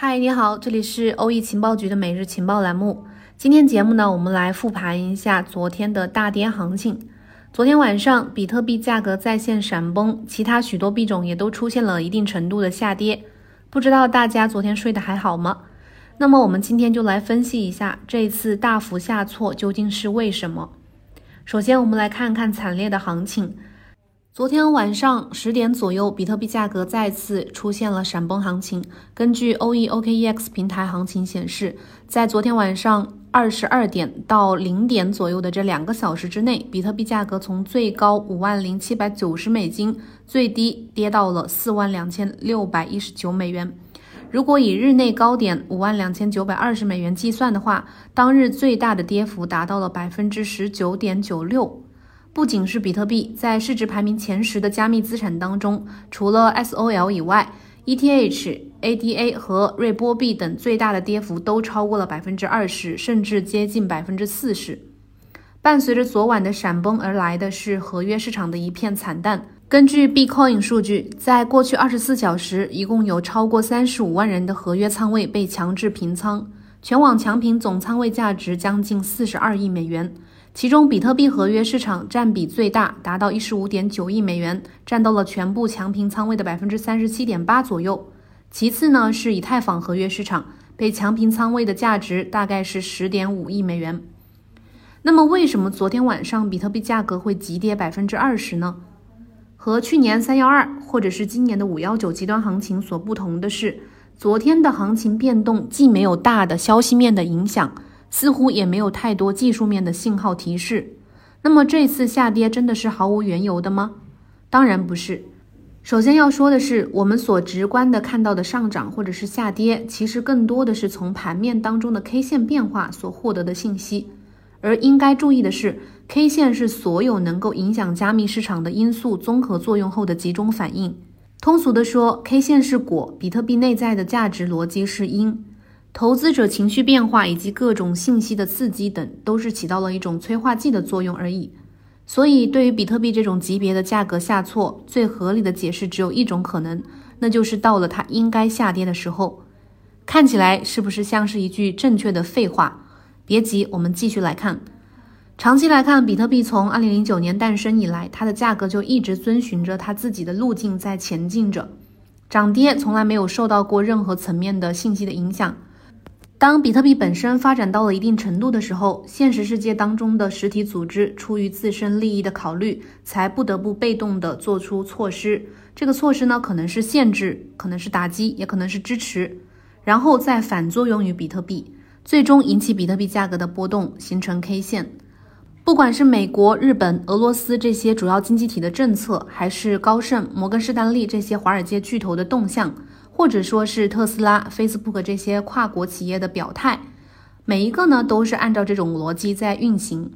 嗨，你好，这里是欧易情报局的每日情报栏目。今天节目呢，我们来复盘一下昨天的大跌行情。昨天晚上，比特币价格在线闪崩，其他许多币种也都出现了一定程度的下跌。不知道大家昨天睡得还好吗？那么我们今天就来分析一下这一次大幅下挫究竟是为什么。首先，我们来看看惨烈的行情。昨天晚上十点左右，比特币价格再次出现了闪崩行情。根据 O E O K E X 平台行情显示，在昨天晚上二十二点到零点左右的这两个小时之内，比特币价格从最高五万零七百九十美金，最低跌到了四万两千六百一十九美元。如果以日内高点五万两千九百二十美元计算的话，当日最大的跌幅达到了百分之十九点九六。不仅是比特币，在市值排名前十的加密资产当中，除了 SOL 以外，ETH、ADA 和瑞波币等最大的跌幅都超过了百分之二十，甚至接近百分之四十。伴随着昨晚的闪崩而来的是合约市场的一片惨淡。根据 Bcoin 数据，在过去二十四小时，一共有超过三十五万人的合约仓位被强制平仓，全网强平总仓位价值将近四十二亿美元。其中，比特币合约市场占比最大，达到一十五点九亿美元，占到了全部强平仓位的百分之三十七点八左右。其次呢，是以太坊合约市场，被强平仓位的价值大概是十点五亿美元。那么，为什么昨天晚上比特币价格会急跌百分之二十呢？和去年三幺二或者是今年的五幺九极端行情所不同的是，昨天的行情变动既没有大的消息面的影响。似乎也没有太多技术面的信号提示。那么这次下跌真的是毫无缘由的吗？当然不是。首先要说的是，我们所直观的看到的上涨或者是下跌，其实更多的是从盘面当中的 K 线变化所获得的信息。而应该注意的是，K 线是所有能够影响加密市场的因素综合作用后的集中反应。通俗的说，K 线是果，比特币内在的价值逻辑是因。投资者情绪变化以及各种信息的刺激等，都是起到了一种催化剂的作用而已。所以，对于比特币这种级别的价格下挫，最合理的解释只有一种可能，那就是到了它应该下跌的时候。看起来是不是像是一句正确的废话？别急，我们继续来看。长期来看，比特币从2009年诞生以来，它的价格就一直遵循着它自己的路径在前进着，涨跌从来没有受到过任何层面的信息的影响。当比特币本身发展到了一定程度的时候，现实世界当中的实体组织出于自身利益的考虑，才不得不被动的做出措施。这个措施呢，可能是限制，可能是打击，也可能是支持，然后再反作用于比特币，最终引起比特币价格的波动，形成 K 线。不管是美国、日本、俄罗斯这些主要经济体的政策，还是高盛、摩根士丹利这些华尔街巨头的动向。或者说是特斯拉、Facebook 这些跨国企业的表态，每一个呢都是按照这种逻辑在运行。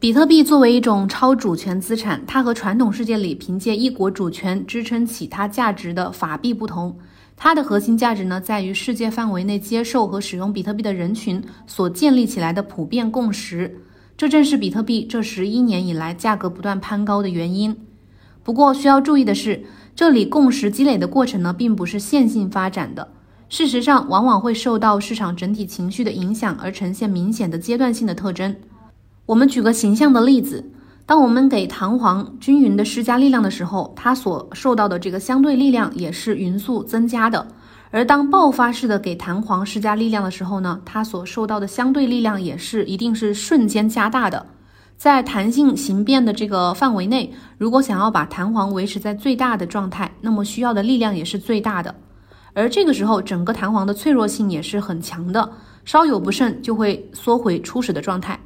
比特币作为一种超主权资产，它和传统世界里凭借一国主权支撑起它价值的法币不同，它的核心价值呢在于世界范围内接受和使用比特币的人群所建立起来的普遍共识。这正是比特币这十一年以来价格不断攀高的原因。不过需要注意的是。这里共识积累的过程呢，并不是线性发展的，事实上往往会受到市场整体情绪的影响而呈现明显的阶段性的特征。我们举个形象的例子，当我们给弹簧均匀的施加力量的时候，它所受到的这个相对力量也是匀速增加的；而当爆发式的给弹簧施加力量的时候呢，它所受到的相对力量也是一定是瞬间加大的。在弹性形变的这个范围内，如果想要把弹簧维持在最大的状态，那么需要的力量也是最大的。而这个时候，整个弹簧的脆弱性也是很强的，稍有不慎就会缩回初始的状态。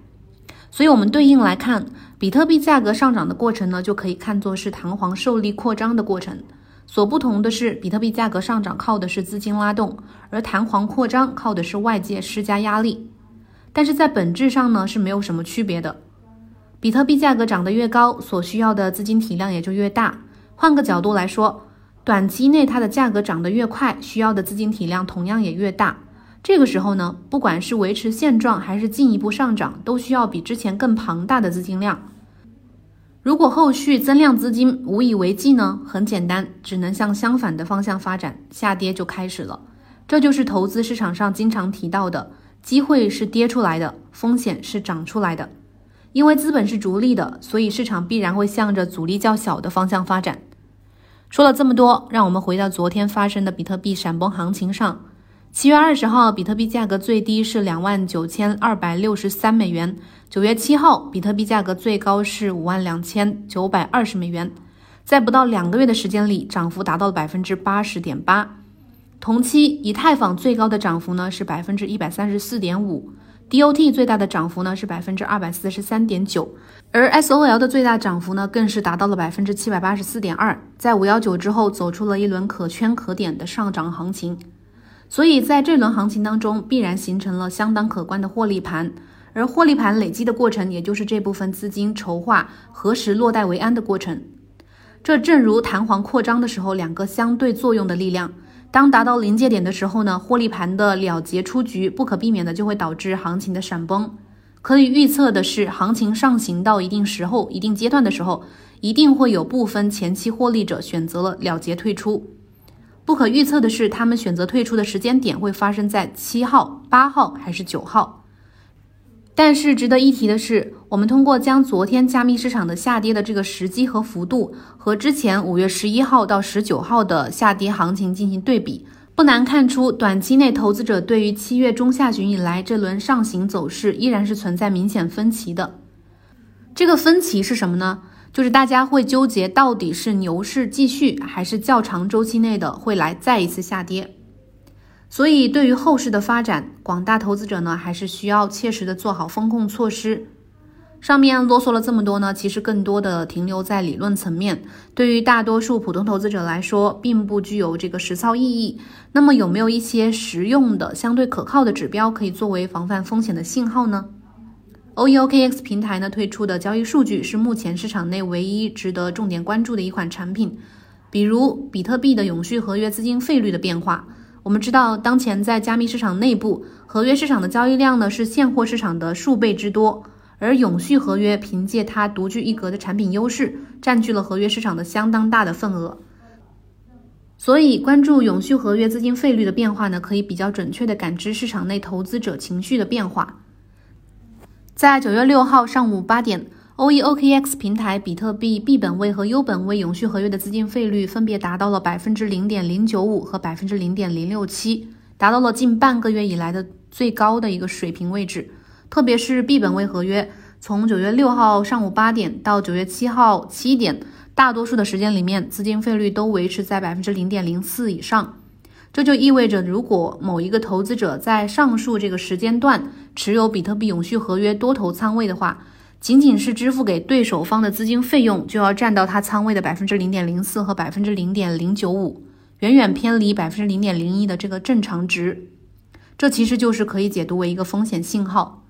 所以，我们对应来看，比特币价格上涨的过程呢，就可以看作是弹簧受力扩张的过程。所不同的是，比特币价格上涨靠的是资金拉动，而弹簧扩张靠的是外界施加压力。但是在本质上呢，是没有什么区别的。比特币价格涨得越高，所需要的资金体量也就越大。换个角度来说，短期内它的价格涨得越快，需要的资金体量同样也越大。这个时候呢，不管是维持现状还是进一步上涨，都需要比之前更庞大的资金量。如果后续增量资金无以为继呢？很简单，只能向相反的方向发展，下跌就开始了。这就是投资市场上经常提到的：机会是跌出来的，风险是涨出来的。因为资本是逐利的，所以市场必然会向着阻力较小的方向发展。说了这么多，让我们回到昨天发生的比特币闪崩行情上。七月二十号，比特币价格最低是两万九千二百六十三美元；九月七号，比特币价格最高是五万两千九百二十美元。在不到两个月的时间里，涨幅达到了百分之八十点八。同期，以太坊最高的涨幅呢是百分之一百三十四点五，DOT 最大的涨幅呢是百分之二百四十三点九，而 SOL 的最大涨幅呢更是达到了百分之七百八十四点二。在五幺九之后，走出了一轮可圈可点的上涨行情，所以在这轮行情当中，必然形成了相当可观的获利盘，而获利盘累积的过程，也就是这部分资金筹划何时落袋为安的过程。这正如弹簧扩张的时候，两个相对作用的力量，当达到临界点的时候呢，获利盘的了结出局，不可避免的就会导致行情的闪崩。可以预测的是，行情上行到一定时候、一定阶段的时候，一定会有部分前期获利者选择了了结退出。不可预测的是，他们选择退出的时间点会发生在七号、八号还是九号。但是值得一提的是，我们通过将昨天加密市场的下跌的这个时机和幅度，和之前五月十一号到十九号的下跌行情进行对比，不难看出，短期内投资者对于七月中下旬以来这轮上行走势依然是存在明显分歧的。这个分歧是什么呢？就是大家会纠结到底是牛市继续，还是较长周期内的会来再一次下跌。所以，对于后市的发展，广大投资者呢，还是需要切实的做好风控措施。上面啰嗦了这么多呢，其实更多的停留在理论层面，对于大多数普通投资者来说，并不具有这个实操意义。那么，有没有一些实用的、相对可靠的指标，可以作为防范风险的信号呢？OEOKX 平台呢推出的交易数据是目前市场内唯一值得重点关注的一款产品，比如比特币的永续合约资金费率的变化。我们知道，当前在加密市场内部，合约市场的交易量呢是现货市场的数倍之多，而永续合约凭借它独具一格的产品优势，占据了合约市场的相当大的份额。所以，关注永续合约资金费率的变化呢，可以比较准确的感知市场内投资者情绪的变化。在九月六号上午八点。OEOKX 平台比特币 B 本位和 U 本位永续合约的资金费率分别达到了百分之零点零九五和百分之零点零六七，达到了近半个月以来的最高的一个水平位置。特别是 B 本位合约，从九月六号上午八点到九月七号七点，大多数的时间里面，资金费率都维持在百分之零点零四以上。这就意味着，如果某一个投资者在上述这个时间段持有比特币永续合约多头仓位的话，仅仅是支付给对手方的资金费用，就要占到他仓位的百分之零点零四和百分之零点零九五，远远偏离百分之零点零一的这个正常值。这其实就是可以解读为一个风险信号。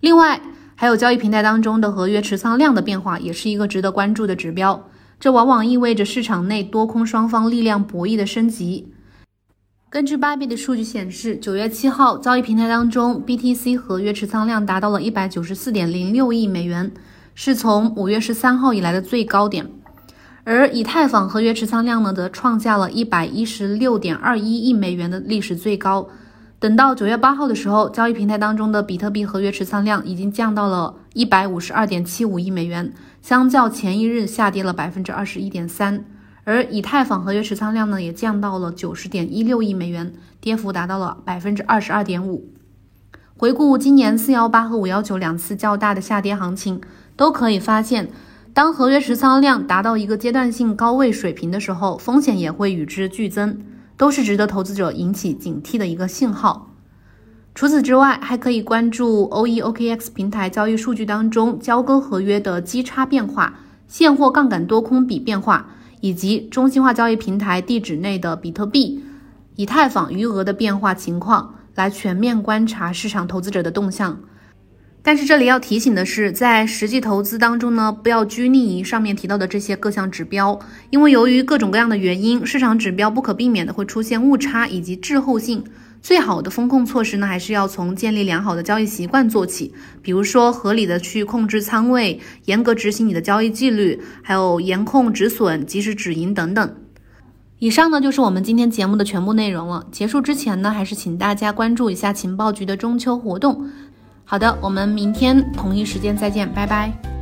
另外，还有交易平台当中的合约持仓量的变化，也是一个值得关注的指标。这往往意味着市场内多空双方力量博弈的升级。根据 Bybit 的数据显示，九月七号交易平台当中，BTC 合约持仓量达到了一百九十四点零六亿美元，是从五月十三号以来的最高点。而以太坊合约持仓量呢，则创下了一百一十六点二一亿美元的历史最高。等到九月八号的时候，交易平台当中的比特币合约持仓量已经降到了一百五十二点七五亿美元，相较前一日下跌了百分之二十一点三。而以太坊合约持仓量呢，也降到了九十点一六亿美元，跌幅达到了百分之二十二点五。回顾今年四幺八和五幺九两次较大的下跌行情，都可以发现，当合约持仓量达到一个阶段性高位水平的时候，风险也会与之俱增，都是值得投资者引起警惕的一个信号。除此之外，还可以关注 OEOKX 平台交易数据当中交割合约的基差变化、现货杠杆多空比变化。以及中心化交易平台地址内的比特币、以太坊余额的变化情况，来全面观察市场投资者的动向。但是这里要提醒的是，在实际投资当中呢，不要拘泥于上面提到的这些各项指标，因为由于各种各样的原因，市场指标不可避免的会出现误差以及滞后性。最好的风控措施呢，还是要从建立良好的交易习惯做起。比如说，合理的去控制仓位，严格执行你的交易纪律，还有严控止损、及时止盈等等。以上呢就是我们今天节目的全部内容了。结束之前呢，还是请大家关注一下情报局的中秋活动。好的，我们明天同一时间再见，拜拜。